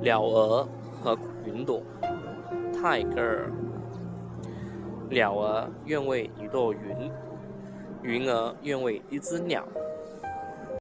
鸟儿和云朵。泰戈尔。鸟儿愿为一朵云云儿愿为一只鸟。